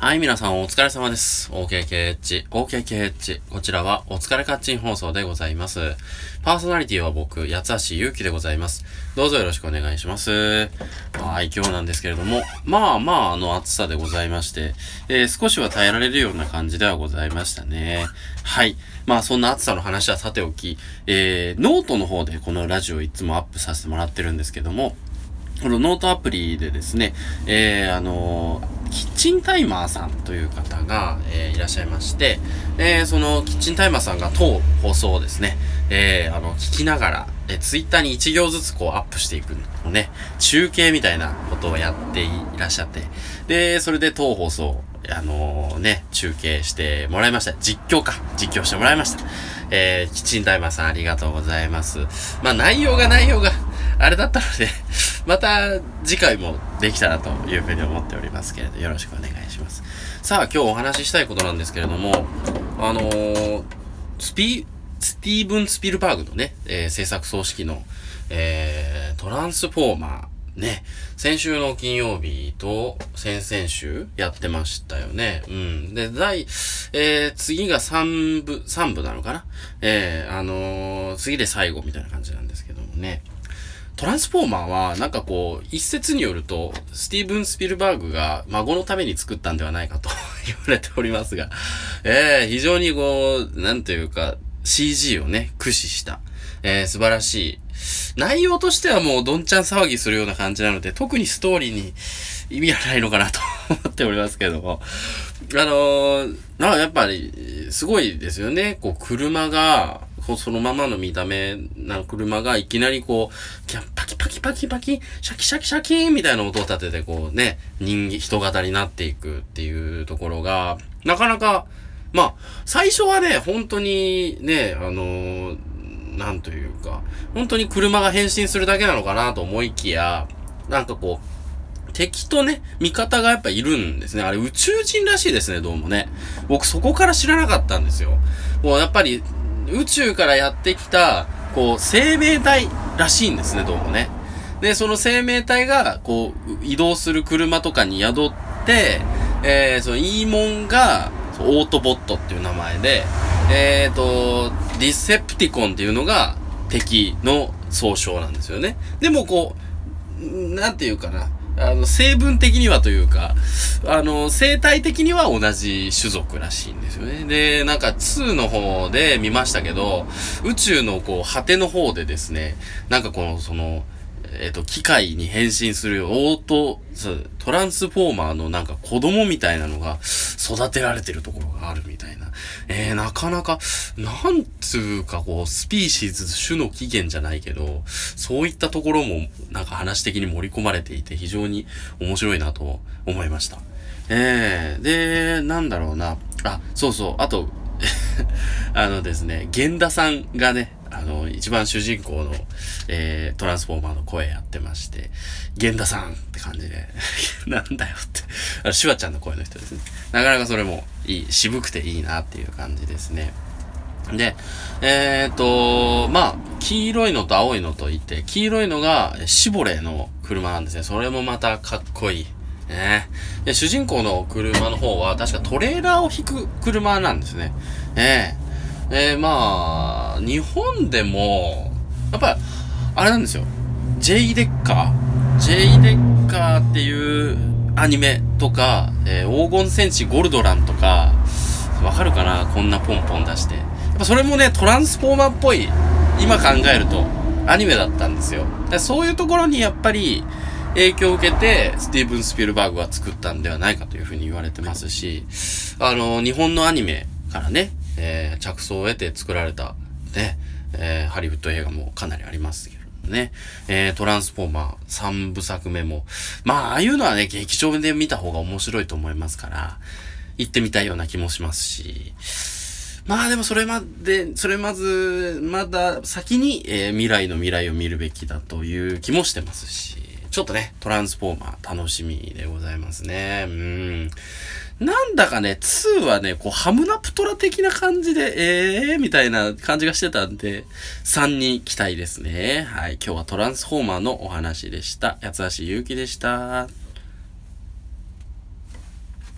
はい、皆さんお疲れ様です。OKKH、OKKH。こちらはお疲れカッチン放送でございます。パーソナリティは僕、八橋ゆうきでございます。どうぞよろしくお願いします。はい、今日なんですけれども、まあまあ、あの暑さでございまして、えー少しは耐えられるような感じではございましたね。はい。まあそんな暑さの話はさておき、えー、ノートの方でこのラジオいつもアップさせてもらってるんですけども、このノートアプリでですね、えー、あのーキッチンタイマーさんという方が、えーいらっしゃいまして、えーそのキッチンタイマーさんが当放送をですね、えーあの、聞きながら、えー、ツイッターに1行ずつこうアップしていくのね、中継みたいなことをやっていらっしゃって、で、それで当放送、あのーね、中継してもらいました。実況か。実況してもらいました。えー、キッチンタイマーさんありがとうございます。まあ内容が内容が、あれだったので、また次回もできたらというふうに思っておりますけれど、よろしくお願いします。さあ、今日お話ししたいことなんですけれども、あのースピ、スティーブン・スピルバーグのね、えー制作総指揮の、えートランスフォーマー、ね、先週の金曜日と先々週やってましたよね。うん。で、第、えー、次が3部、3部なのかな？えー、あのー次で最後みたいな感じなんですけどもね。トランスフォーマーは、なんかこう、一説によると、スティーブン・スピルバーグが孫のために作ったんではないかと 言われておりますが、えー、非常にこう、なんというか、CG をね、駆使した、えー、素晴らしい。内容としてはもうどんちゃん騒ぎするような感じなので、特にストーリーに意味はないのかなと 思っておりますけども。あのー、なんかやっぱり、すごいですよね。こう、車が、こうそのままの見た目な車がいきなりこう、キャンパキパキパキパキ、シャキシャキシャキみたいな音を立ててこうね、人間、人型になっていくっていうところが、なかなか、まあ、最初はね、本当にね、あのなんというか、本当に車が変身するだけなのかなと思いきや、なんかこう、敵とね、味方がやっぱいるんですね。あれ宇宙人らしいですね、どうもね。僕そこから知らなかったんですよ。もうやっぱり宇宙からやってきた、こう、生命体らしいんですね、どうもね。で、その生命体が、こう、移動する車とかに宿って、えー、その、イーモンが、オートボットっていう名前で、えーと、ディセプティコンっていうのが敵の総称なんですよね。でもこう、なんていうかな。あの、成分的にはというか、あの、生態的には同じ種族らしいんですよね。で、なんか2の方で見ましたけど、宇宙のこう、果ての方でですね、なんかこの、その、えっ、と、機械に変身するオート、トランスフォーマーのなんか子供みたいなのが育てられてるところがあるみたいな。えー、なかなか、なんつうかこう、スピーシーズ種の起源じゃないけど、そういったところもなんか話的に盛り込まれていて非常に面白いなと思いました。えー、で、なんだろうな。あ、そうそう。あと、あのですね、源田さんがね、あの、一番主人公の、えー、トランスフォーマーの声やってまして、源田さんって感じで、なんだよって、あのシュワちゃんの声の人ですね。なかなかそれもいい、渋くていいなっていう感じですね。で、えっ、と、まあ、黄色いのと青いのといて、黄色いのがシボレーの車なんですね。それもまたかっこいい。ね。で、主人公の車の方は確かトレーラーを引く車なんですね。えええーまあ、日本でも、やっぱ、あれなんですよ。J デッカー ?J デッカーっていうアニメとか、えー黄金戦士ゴルドランとか、わかるかな？こんなポンポン出して。やっぱそれもね、トランスフォーマーっぽい、今考えると、アニメだったんですよ。でそういうところにやっぱり、影響を受けて、スティーブン・スピルバーグは作ったんではないかというふうに言われてますし、あの、日本のアニメからね、えー着想を得て作られた、ね、えーハリウッド映画もかなりありますけどもね、えートランスフォーマー3部作目も、まあ、ああいうのはね、劇場で見た方が面白いと思いますから、行ってみたいような気もしますし、まあでもそれまで、それまず、まだ先に、えー未来の未来を見るべきだという気もしてますし、ちょっとね、トランスフォーマー楽しみでございますね。うん。なんだかね、2はね、こう、ハムナプトラ的な感じで、ええー、みたいな感じがしてたんで、3に期待ですね。はい。今日はトランスフォーマーのお話でした。八橋ゆうきでした。